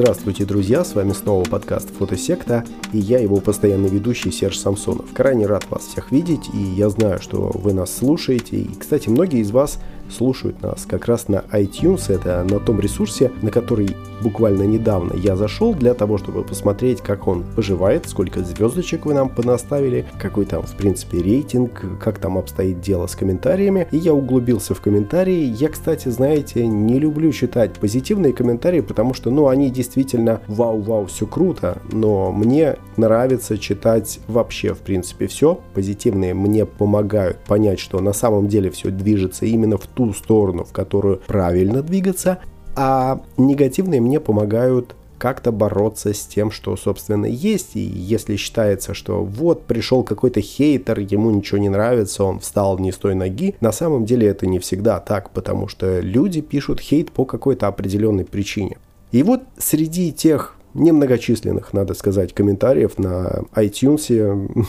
Здравствуйте, друзья, с вами снова подкаст «Фотосекта» и я его постоянный ведущий Серж Самсонов. Крайне рад вас всех видеть и я знаю, что вы нас слушаете. И, кстати, многие из вас слушают нас как раз на iTunes, это на том ресурсе, на который буквально недавно я зашел для того, чтобы посмотреть, как он поживает, сколько звездочек вы нам понаставили, какой там, в принципе, рейтинг, как там обстоит дело с комментариями. И я углубился в комментарии. Я, кстати, знаете, не люблю читать позитивные комментарии, потому что, ну, они действительно вау-вау, все круто, но мне нравится читать вообще, в принципе, все. Позитивные мне помогают понять, что на самом деле все движется именно в ту сторону, в которую правильно двигаться, а негативные мне помогают как-то бороться с тем, что, собственно, есть. И если считается, что вот пришел какой-то хейтер, ему ничего не нравится, он встал не с той ноги, на самом деле это не всегда так, потому что люди пишут хейт по какой-то определенной причине. И вот среди тех немногочисленных, надо сказать, комментариев на iTunes.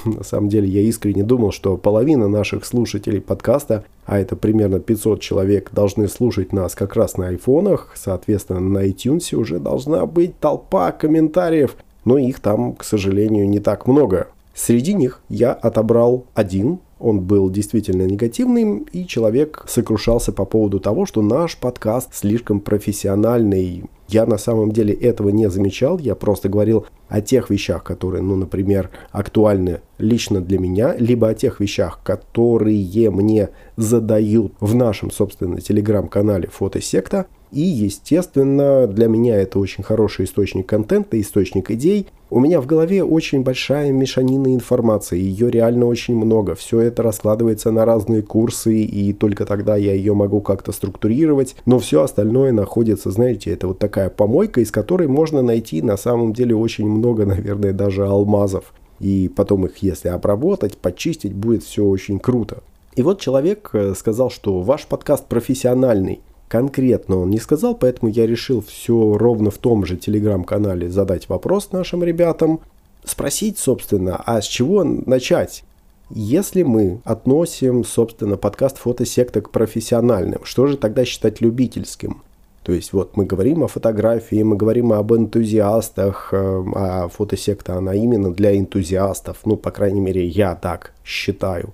На самом деле я искренне думал, что половина наших слушателей подкаста, а это примерно 500 человек, должны слушать нас как раз на айфонах. Соответственно, на iTunes уже должна быть толпа комментариев, но их там, к сожалению, не так много. Среди них я отобрал один, он был действительно негативным, и человек сокрушался по поводу того, что наш подкаст слишком профессиональный. Я на самом деле этого не замечал, я просто говорил о тех вещах, которые, ну, например, актуальны лично для меня, либо о тех вещах, которые мне задают в нашем, собственно, телеграм-канале Фотосекта. И, естественно, для меня это очень хороший источник контента, источник идей. У меня в голове очень большая мешанина информации, ее реально очень много. Все это раскладывается на разные курсы, и только тогда я ее могу как-то структурировать. Но все остальное находится, знаете, это вот такая помойка, из которой можно найти на самом деле очень много, наверное, даже алмазов. И потом их, если обработать, почистить, будет все очень круто. И вот человек э, сказал, что ваш подкаст профессиональный конкретно он не сказал, поэтому я решил все ровно в том же телеграм-канале задать вопрос нашим ребятам, спросить, собственно, а с чего начать? Если мы относим, собственно, подкаст фотосекта к профессиональным, что же тогда считать любительским? То есть вот мы говорим о фотографии, мы говорим об энтузиастах, э, а фотосекта она именно для энтузиастов, ну, по крайней мере, я так считаю.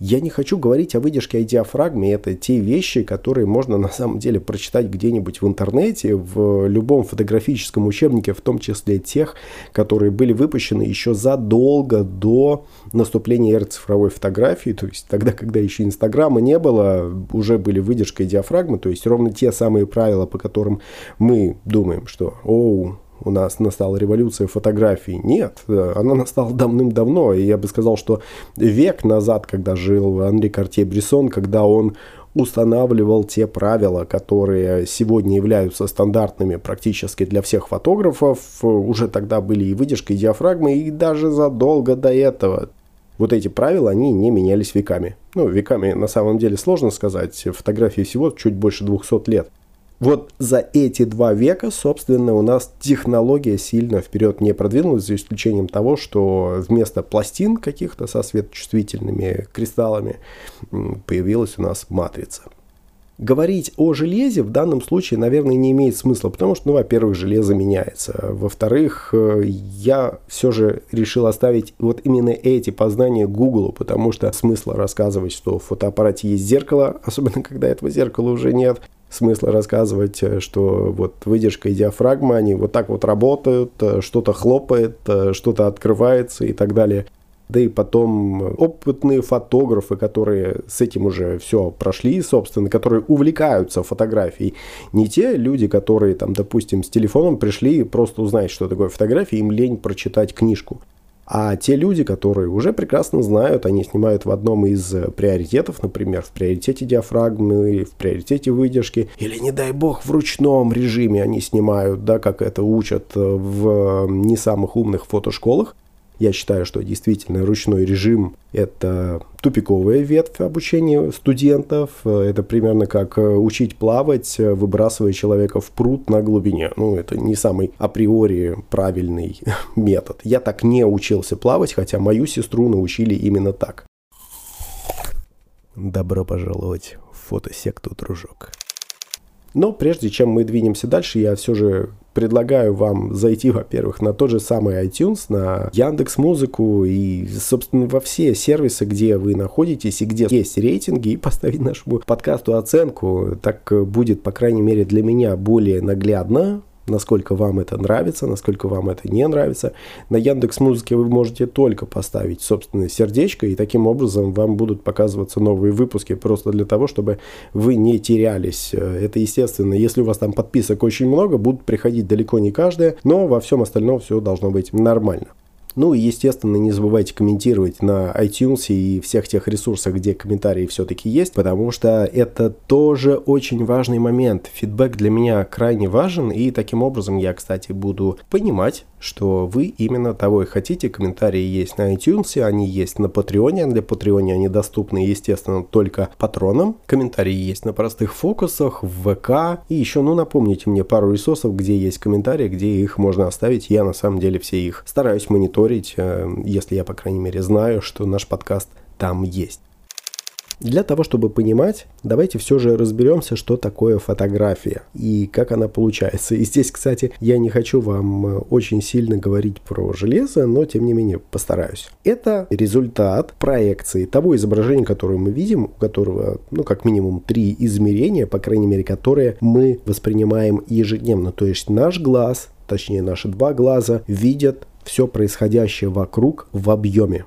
Я не хочу говорить о выдержке и диафрагме. Это те вещи, которые можно на самом деле прочитать где-нибудь в интернете, в любом фотографическом учебнике, в том числе тех, которые были выпущены еще задолго до наступления эры цифровой фотографии. То есть тогда, когда еще Инстаграма не было, уже были выдержка и диафрагма. То есть ровно те самые правила, по которым мы думаем, что оу, у нас настала революция фотографий. Нет, э, она настала давным-давно. И я бы сказал, что век назад, когда жил Анри Картье-Брессон, когда он устанавливал те правила, которые сегодня являются стандартными практически для всех фотографов. Уже тогда были и выдержка, и диафрагмы, и даже задолго до этого. Вот эти правила, они не менялись веками. Ну, веками на самом деле сложно сказать. Фотографии всего чуть больше 200 лет. Вот за эти два века, собственно, у нас технология сильно вперед не продвинулась, за исключением того, что вместо пластин каких-то со светочувствительными кристаллами появилась у нас матрица. Говорить о железе в данном случае, наверное, не имеет смысла, потому что, ну, во-первых, железо меняется. Во-вторых, э, я все же решил оставить вот именно эти познания Google, потому что смысла рассказывать, что в фотоаппарате есть зеркало, особенно когда этого зеркала уже нет, смысла рассказывать, э, что вот выдержка и диафрагма, они вот так вот работают, э, что-то хлопает, э, что-то открывается и так далее. Да и потом опытные фотографы, которые с этим уже все прошли, собственно, которые увлекаются фотографией. Не те люди, которые, там, допустим, с телефоном пришли просто узнать, что такое фотография, им лень прочитать книжку. А те люди, которые уже прекрасно знают, они снимают в одном из э, приоритетов, например, в приоритете диафрагмы, в приоритете выдержки, или, не дай бог, в ручном режиме они снимают, да, как это учат э, в не самых умных фотошколах, я считаю, что действительно ручной режим – это тупиковая ветвь обучения студентов. Это примерно как э, учить плавать, э, выбрасывая человека в пруд на глубине. Ну, это не самый априори правильный метод. Я так не учился плавать, хотя мою сестру научили именно так. Добро пожаловать в фотосекту, дружок. Но прежде чем мы двинемся дальше, я все же предлагаю вам зайти, во-первых, на тот же самый iTunes, на Яндекс Музыку и, собственно, во все сервисы, где вы находитесь и где есть рейтинги, и поставить нашему подкасту оценку. Так будет, по крайней мере, для меня более наглядно, насколько вам это нравится, насколько вам это не нравится. На Яндекс Музыке вы можете только поставить собственное сердечко, и таким образом вам будут показываться новые выпуски просто для того, чтобы вы не терялись. Это естественно, если у вас там подписок очень много, будут приходить далеко не каждая, но во всем остальном все должно быть нормально. Ну и, естественно, не забывайте комментировать на iTunes и всех тех ресурсах, где комментарии все-таки есть, потому что это тоже очень важный момент. Фидбэк для меня крайне важен, и таким образом я, кстати, буду понимать, что вы именно того и хотите. Комментарии есть на iTunes, они есть на Patreon. Для Patreon они доступны, естественно, только патронам. Комментарии есть на простых фокусах, в ВК. И еще, ну, напомните мне пару ресурсов, где есть комментарии, где их можно оставить. Я, на самом деле, все их стараюсь мониторить, э, если я, по крайней мере, знаю, что наш подкаст там есть. Для того, чтобы понимать, давайте все же разберемся, что такое фотография и как она получается. И здесь, кстати, я не хочу вам э, очень сильно говорить про железо, но тем не менее постараюсь. Это результат проекции того изображения, которое мы видим, у которого, ну, как минимум три измерения, по крайней мере, которые мы воспринимаем ежедневно. То есть наш глаз, точнее наши два глаза, видят все происходящее вокруг в объеме.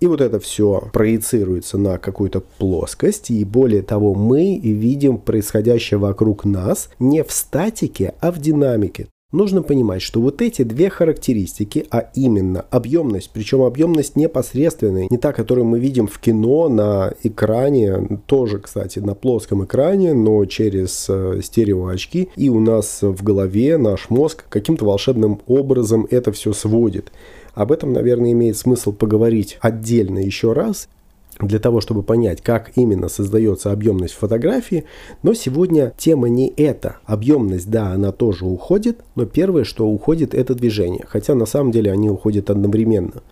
И вот это все проецируется на какую-то плоскость. И более того, мы видим происходящее вокруг нас не в статике, а в динамике. Нужно понимать, что вот эти две характеристики, а именно объемность, причем объемность непосредственная, не та, которую мы видим в кино на экране, тоже, кстати, на плоском экране, но через э, стереоочки, и у нас в голове наш мозг каким-то волшебным образом это все сводит. Об этом, наверное, имеет смысл поговорить отдельно еще раз, для того, чтобы понять, как именно создается объемность фотографии. Но сегодня тема не эта. Объемность, да, она тоже уходит, но первое, что уходит, это движение. Хотя на самом деле они уходят одновременно.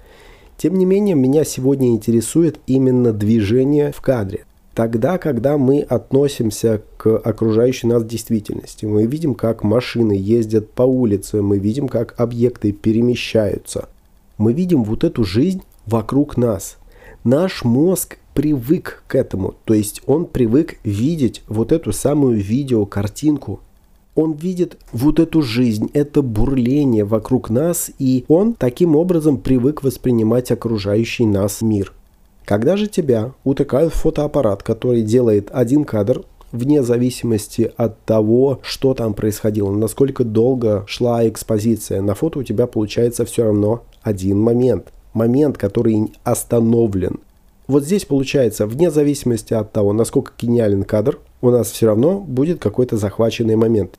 Тем не менее, меня сегодня интересует именно движение в кадре. Тогда, когда мы относимся к окружающей нас действительности, мы видим, как машины ездят по улице, мы видим, как объекты перемещаются – мы видим вот эту жизнь вокруг нас. Наш мозг привык к этому, то есть он привык видеть вот эту самую видеокартинку. Он видит вот эту жизнь, это бурление вокруг нас, и он таким образом привык воспринимать окружающий нас мир. Когда же тебя утыкают в фотоаппарат, который делает один кадр, вне зависимости от того, что там происходило, насколько долго шла экспозиция, на фото у тебя получается все равно один момент. Момент, который остановлен. Вот здесь получается, вне зависимости от того, насколько гениален кадр, у нас все равно будет какой-то захваченный момент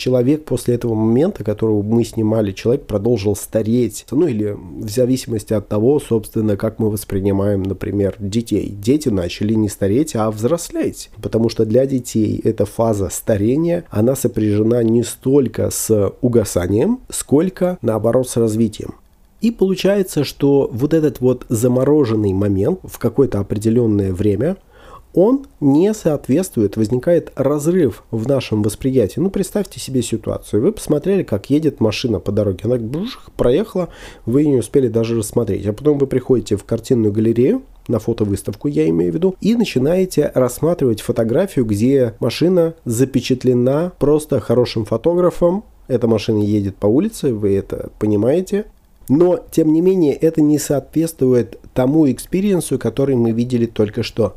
человек после этого момента, которого мы снимали, человек продолжил стареть. Ну или в зависимости от того, собственно, как мы воспринимаем, например, детей. Дети начали не стареть, а взрослеть. Потому что для детей эта фаза старения, она сопряжена не столько с угасанием, сколько наоборот с развитием. И получается, что вот этот вот замороженный момент в какое-то определенное время – он не соответствует, возникает разрыв в нашем восприятии. Ну, представьте себе ситуацию. Вы посмотрели, как едет машина по дороге. Она бжух, проехала, вы не успели даже рассмотреть. А потом вы приходите в картинную галерею, на фотовыставку я имею в виду, и начинаете рассматривать фотографию, где машина запечатлена просто хорошим фотографом. Эта машина едет по улице, вы это понимаете. Но, тем не менее, это не соответствует тому experience у, который мы видели только что.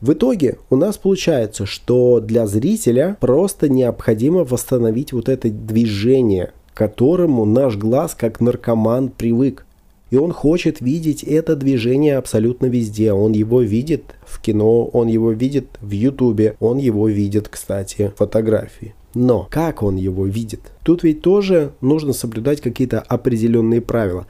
В итоге у нас получается, что для зрителя просто необходимо восстановить вот это движение, к которому наш глаз как наркоман привык. И он хочет видеть это движение абсолютно везде. Он его видит в кино, он его видит в ютубе, он его видит, кстати, в фотографии. Но как он его видит? Тут ведь тоже нужно соблюдать какие-то определенные правила.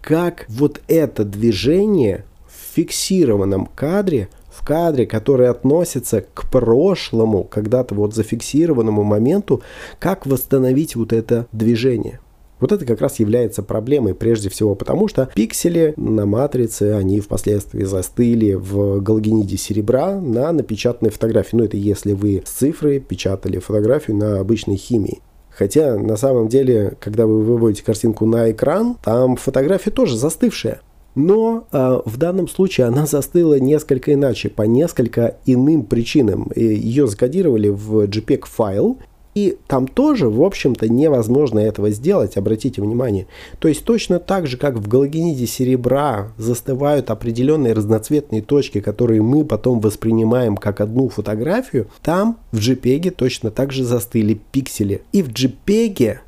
Как вот это движение в фиксированном кадре – в кадре, который относится к прошлому, когда-то вот зафиксированному моменту, как восстановить вот это движение. Вот это как раз является проблемой прежде всего потому, что пиксели на матрице, они впоследствии застыли в галогениде серебра на напечатанной фотографии. Ну, это если вы с цифры печатали фотографию на обычной химии. Хотя на самом деле, когда вы выводите картинку на экран, там фотография тоже застывшая. Но э, в данном случае она застыла несколько иначе, по несколько иным причинам. Ее закодировали в JPEG файл, и там тоже, в общем-то, невозможно этого сделать, обратите внимание. То есть точно так же, как в галогениде серебра застывают определенные разноцветные точки, которые мы потом воспринимаем как одну фотографию, там в JPEG точно так же застыли пиксели. И в JPEG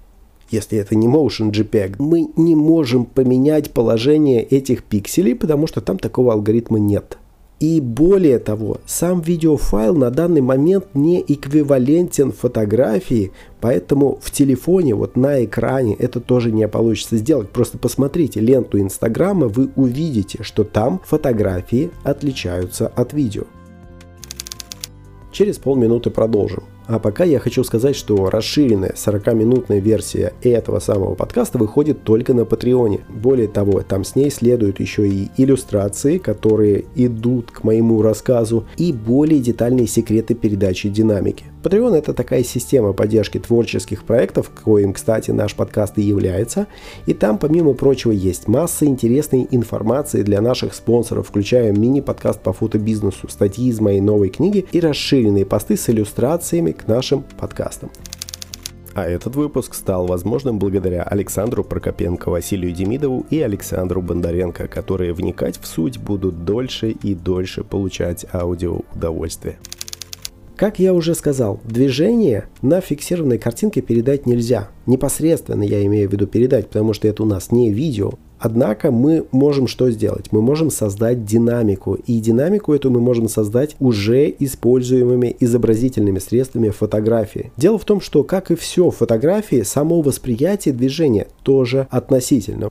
если это не Motion JPEG, мы не можем поменять положение этих пикселей, потому что там такого алгоритма нет. И более того, сам видеофайл на данный момент не эквивалентен фотографии, поэтому в телефоне, вот на экране это тоже не получится сделать. Просто посмотрите ленту Инстаграма, вы увидите, что там фотографии отличаются от видео. Через полминуты продолжим. А пока я хочу сказать, что расширенная 40-минутная версия этого самого подкаста выходит только на Патреоне. Более того, там с ней следуют еще и иллюстрации, которые идут к моему рассказу, и более детальные секреты передачи динамики. Patreon это такая система поддержки творческих проектов, коим, кстати, наш подкаст и является. И там, помимо прочего, есть масса интересной информации для наших спонсоров, включая мини-подкаст по фотобизнесу, статьи из моей новой книги и расширенные посты с иллюстрациями к нашим подкастам. А этот выпуск стал возможным благодаря Александру Прокопенко, Василию Демидову и Александру Бондаренко, которые вникать в суть будут дольше и дольше получать аудио удовольствие. Как я уже сказал, движение на фиксированной картинке передать нельзя. Непосредственно я имею в виду передать, потому что это у нас не видео. Однако мы можем что сделать? Мы можем создать динамику. И динамику эту мы можем создать уже используемыми изобразительными средствами фотографии. Дело в том, что, как и все в фотографии, само восприятие движения тоже относительно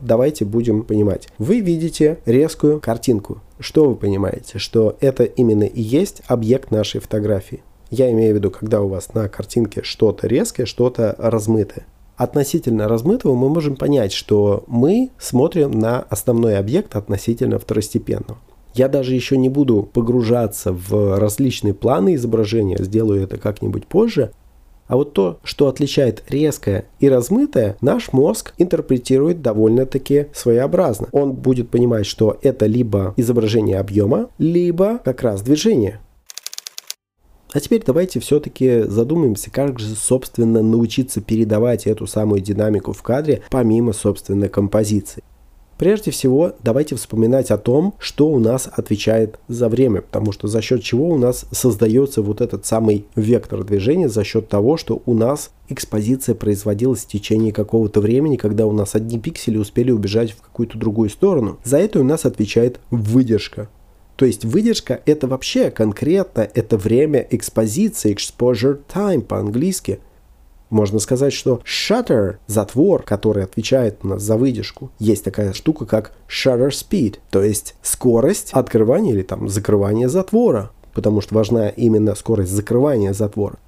давайте будем понимать. Вы видите резкую картинку. Что вы понимаете? Что это именно и есть объект нашей фотографии. Я имею в виду, когда у вас на картинке что-то резкое, что-то размытое. Относительно размытого мы можем понять, что мы смотрим на основной объект относительно второстепенного. Я даже еще не буду погружаться в различные планы изображения, сделаю это как-нибудь позже, а вот то, что отличает резкое и размытое, наш мозг интерпретирует довольно-таки своеобразно. Он будет понимать, что это либо изображение объема, либо как раз движение. А теперь давайте все-таки задумаемся, как же, собственно, научиться передавать эту самую динамику в кадре, помимо, собственно, композиции. Прежде всего, давайте вспоминать о том, что у нас отвечает за время, потому что за счет чего у нас создается вот этот самый вектор движения, за счет того, что у нас экспозиция производилась в течение какого-то времени, когда у нас одни пиксели успели убежать в какую-то другую сторону. За это у нас отвечает выдержка. То есть выдержка это вообще конкретно это время экспозиции, exposure time по-английски – можно сказать, что shutter, затвор, который отвечает у нас за выдержку, есть такая штука, как shutter speed, то есть скорость открывания или там закрывания затвора, потому что важна именно скорость закрывания затвора.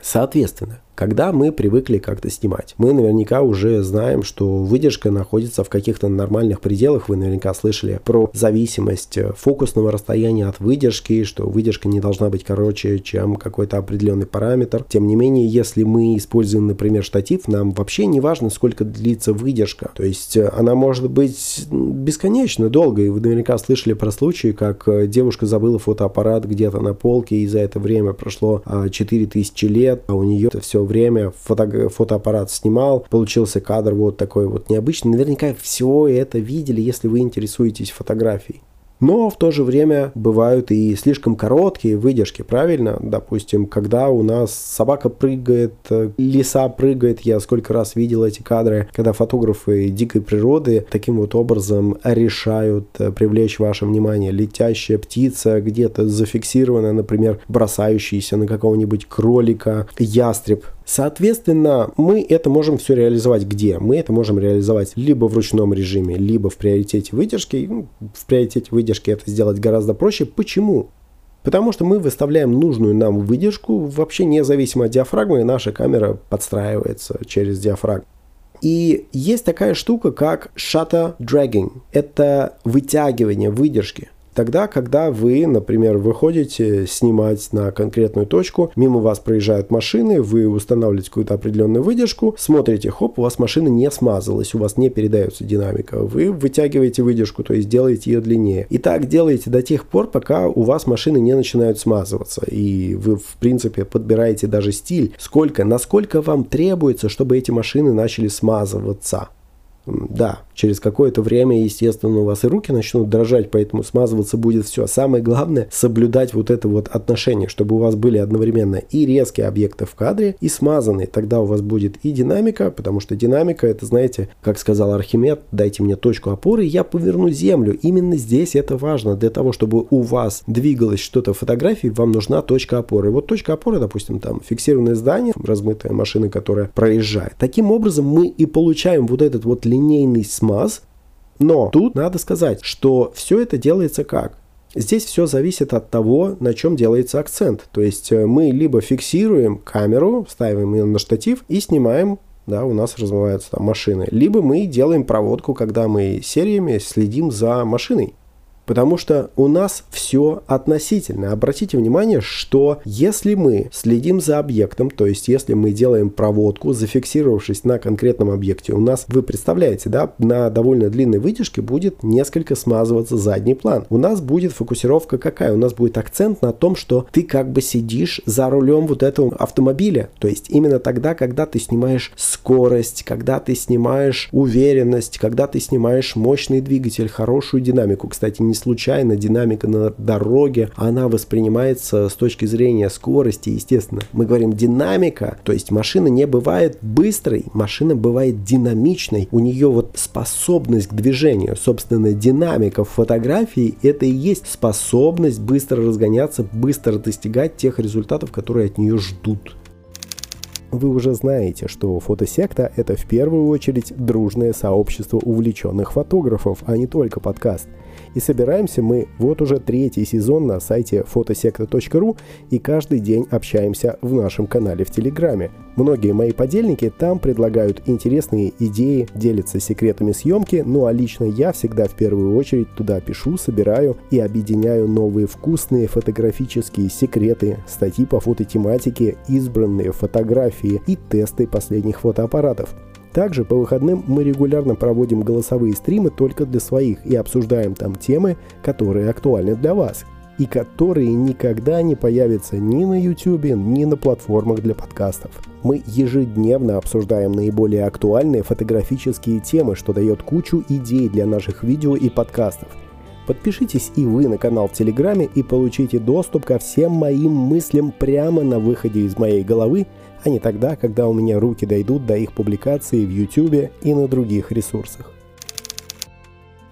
Соответственно, когда мы привыкли как-то снимать. Мы наверняка уже знаем, что выдержка находится в каких-то нормальных пределах. Вы наверняка слышали про зависимость фокусного расстояния от выдержки, что выдержка не должна быть короче, чем какой-то определенный параметр. Тем не менее, если мы используем, например, штатив, нам вообще не важно, сколько длится выдержка. То есть э, она может быть бесконечно долгой. Вы наверняка слышали про случаи, как э, девушка забыла фотоаппарат где-то на полке, и за это время прошло 4000 а, лет, а у нее это все время фото, фотоаппарат снимал, получился кадр вот такой вот необычный. Наверняка все это видели, если вы интересуетесь фотографией. Но в то же время бывают и слишком короткие выдержки, правильно? Допустим, когда у нас собака прыгает, лиса прыгает, я сколько раз видел эти кадры, когда фотографы дикой природы таким вот образом решают э, привлечь ваше внимание. Летящая птица где-то зафиксирована, например, бросающаяся на какого-нибудь кролика, ястреб Соответственно, мы это можем все реализовать где? Мы это можем реализовать либо в ручном режиме, либо в приоритете выдержки. Ну, в приоритете выдержки это сделать гораздо проще. Почему? Потому что мы выставляем нужную нам выдержку, вообще независимо от диафрагмы, наша камера подстраивается через диафрагму. И есть такая штука, как shutter dragging. Это вытягивание выдержки. Тогда, когда вы, например, выходите снимать на конкретную точку, мимо вас проезжают машины, вы устанавливаете какую-то определенную выдержку, смотрите, хоп, у вас машина не смазалась, у вас не передается динамика. Вы вытягиваете выдержку, то есть делаете ее длиннее. И так делаете до тех пор, пока у вас машины не начинают смазываться. И вы, в принципе, подбираете даже стиль, сколько, насколько вам требуется, чтобы эти машины начали смазываться. Да, через какое-то время, естественно, у вас и руки начнут дрожать, поэтому смазываться будет все. Самое главное, соблюдать вот это вот отношение, чтобы у вас были одновременно и резкие объекты в кадре, и смазанные. Тогда у вас будет и динамика, потому что динамика, это, знаете, как сказал Архимед, дайте мне точку опоры, я поверну землю. Именно здесь это важно. Для того, чтобы у вас двигалось что-то в фотографии, вам нужна точка опоры. Вот точка опоры, допустим, там фиксированное здание, размытая машина, которая проезжает. Таким образом, мы и получаем вот этот вот линейный линейный смаз. Но тут надо сказать, что все это делается как? Здесь все зависит от того, на чем делается акцент. То есть э, мы либо фиксируем камеру, ставим ее на штатив и снимаем да, у нас развиваются там машины. Либо мы делаем проводку, когда мы сериями следим за машиной. Потому что у нас все относительно. Обратите внимание, что если мы следим за объектом, то есть если мы делаем проводку, зафиксировавшись на конкретном объекте, у нас, вы представляете, да, на довольно длинной вытяжке будет несколько смазываться задний план. У нас будет фокусировка какая? У нас будет акцент на том, что ты как бы сидишь за рулем вот этого автомобиля. То есть именно тогда, когда ты снимаешь скорость, когда ты снимаешь уверенность, когда ты снимаешь мощный двигатель, хорошую динамику. Кстати, не случайно динамика на дороге, она воспринимается с точки зрения скорости, естественно. Мы говорим динамика, то есть машина не бывает быстрой, машина бывает динамичной. У нее вот способность к движению, собственно, динамика в фотографии, это и есть способность быстро разгоняться, быстро достигать тех результатов, которые от нее ждут. Вы уже знаете, что фотосекта – это в первую очередь дружное сообщество увлеченных фотографов, а не только подкаст – и собираемся мы вот уже третий сезон на сайте фотосекта.ру и каждый день общаемся в нашем канале в Телеграме. Многие мои подельники там предлагают интересные идеи, делятся секретами съемки, ну а лично я всегда в первую очередь туда пишу, собираю и объединяю новые вкусные фотографические секреты, статьи по фототематике, избранные фотографии и тесты последних фотоаппаратов. Также по выходным мы регулярно проводим голосовые стримы только для своих и обсуждаем там темы, которые актуальны для вас и которые никогда не появятся ни на YouTube, ни на платформах для подкастов. Мы ежедневно обсуждаем наиболее актуальные фотографические темы, что дает кучу идей для наших видео и подкастов. Подпишитесь и вы на канал в Телеграме и получите доступ ко всем моим мыслям прямо на выходе из моей головы – а не тогда, когда у меня руки дойдут до их публикации в YouTube и на других ресурсах.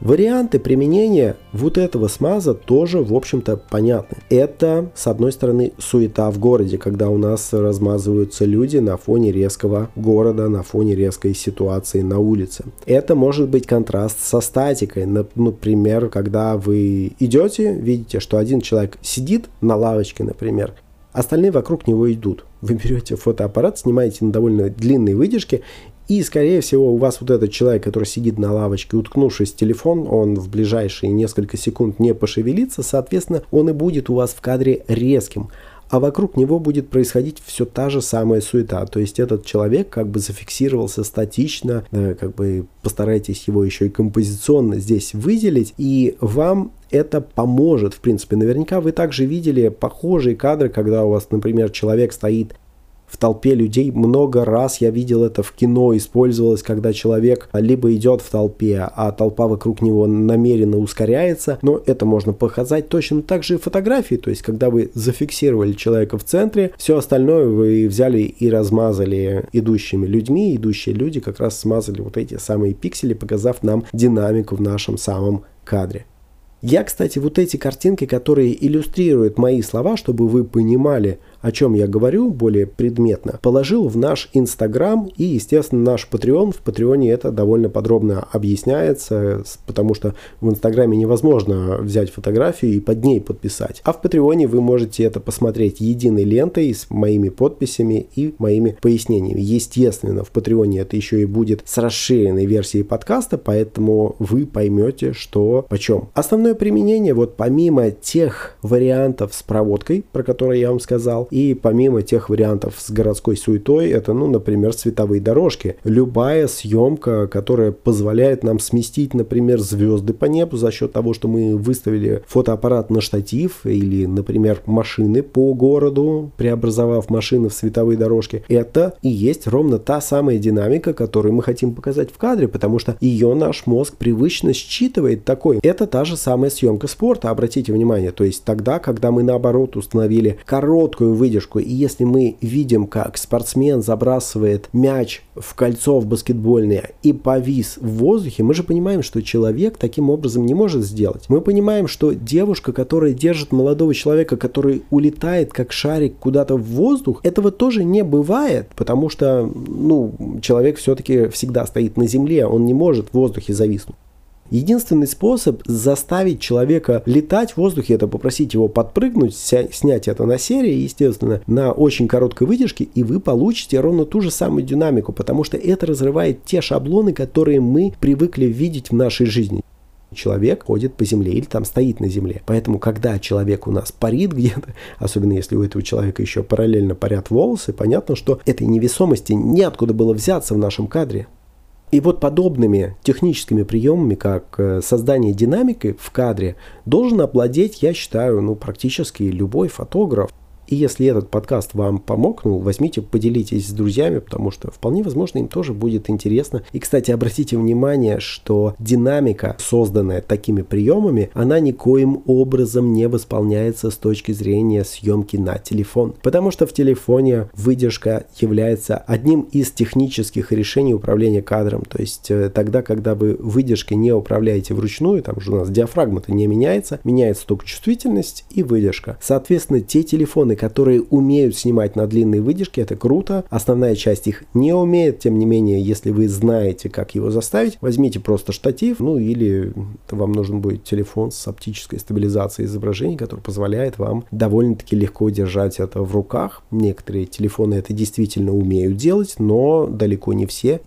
Варианты применения вот этого смаза тоже, в общем-то, понятны. Это, с одной стороны, суета в городе, когда у нас размазываются люди на фоне резкого города, на фоне резкой ситуации на улице. Это может быть контраст со статикой. Например, когда вы идете, видите, что один человек сидит на лавочке, например, остальные вокруг него идут. Вы берете фотоаппарат, снимаете на довольно длинной выдержке, и, скорее всего, у вас вот этот человек, который сидит на лавочке, уткнувшись в телефон, он в ближайшие несколько секунд не пошевелится, соответственно, он и будет у вас в кадре резким а вокруг него будет происходить все та же самая суета. То есть этот человек как бы зафиксировался статично, как бы постарайтесь его еще и композиционно здесь выделить, и вам это поможет, в принципе. Наверняка вы также видели похожие кадры, когда у вас, например, человек стоит в толпе людей. Много раз я видел это в кино, использовалось, когда человек либо идет в толпе, а толпа вокруг него намеренно ускоряется, но это можно показать точно так же и фотографии, то есть когда вы зафиксировали человека в центре, все остальное вы взяли и размазали идущими людьми, идущие люди как раз смазали вот эти самые пиксели, показав нам динамику в нашем самом кадре. Я, кстати, вот эти картинки, которые иллюстрируют мои слова, чтобы вы понимали, о чем я говорю более предметно, положил в наш Инстаграм и, естественно, наш Patreon. В Патреоне это довольно подробно объясняется, потому что в Инстаграме невозможно взять фотографию и под ней подписать. А в Патреоне вы можете это посмотреть единой лентой с моими подписями и моими пояснениями. Естественно, в Патреоне это еще и будет с расширенной версией подкаста, поэтому вы поймете, что почем. Основное применение, вот помимо тех вариантов с проводкой, про которые я вам сказал, и помимо тех вариантов с городской суетой, это, ну, например, световые дорожки. Любая съемка, которая позволяет нам сместить, например, звезды по небу за счет того, что мы выставили фотоаппарат на штатив или, например, машины по городу, преобразовав машины в световые дорожки. Это и есть ровно та самая динамика, которую мы хотим показать в кадре, потому что ее наш мозг привычно считывает такой. Это та же самая съемка спорта, обратите внимание. То есть тогда, когда мы наоборот установили короткую выдержку, и если мы видим, как спортсмен забрасывает мяч в кольцо в баскетбольное и повис в воздухе, мы же понимаем, что человек таким образом не может сделать. Мы понимаем, что девушка, которая держит молодого человека, который улетает как шарик куда-то в воздух, этого тоже не бывает, потому что, ну, человек все-таки всегда стоит на земле, он не может в воздухе зависнуть. Единственный способ заставить человека летать в воздухе, это попросить его подпрыгнуть, снять это на серии, естественно, на очень короткой выдержке, и вы получите ровно ту же самую динамику, потому что это разрывает те шаблоны, которые мы привыкли видеть в нашей жизни человек ходит по земле или там стоит на земле. Поэтому, когда человек у нас парит где-то, особенно если у этого человека еще параллельно парят волосы, понятно, что этой невесомости неоткуда было взяться в нашем кадре. И вот подобными техническими приемами, как э, создание динамики в кадре, должен обладать, я считаю, ну, практически любой фотограф. И если этот подкаст вам помог, ну, возьмите, поделитесь с друзьями, потому что вполне возможно им тоже будет интересно. И, кстати, обратите внимание, что динамика, созданная такими приемами, она никоим образом не восполняется с точки зрения съемки на телефон. Потому что в телефоне выдержка является одним из технических решений управления кадром. То есть э, тогда, когда вы выдержкой не управляете вручную, там же у нас диафрагма-то не меняется, меняется только чувствительность и выдержка. Соответственно, те телефоны, которые умеют снимать на длинные выдержки, это круто. Основная часть их не умеет, тем не менее, если вы знаете, как его заставить, возьмите просто штатив, ну или вам нужен будет телефон с оптической стабилизацией изображений, который позволяет вам довольно-таки легко держать это в руках. Некоторые телефоны это действительно умеют делать, но далеко не все.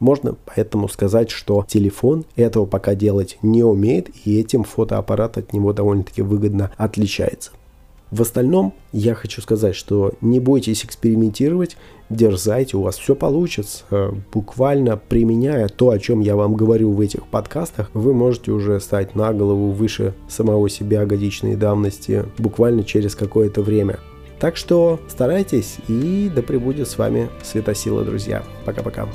Можно поэтому сказать, что телефон этого пока делать не умеет, и этим фотоаппарат от него довольно-таки выгодно отличается. В остальном я хочу сказать, что не бойтесь экспериментировать, дерзайте, у вас все получится. Буквально применяя то, о чем я вам говорю в этих подкастах, вы можете уже стать на голову выше самого себя годичной давности буквально через какое-то время. Так что старайтесь и да пребудет с вами светосила, друзья. Пока-пока.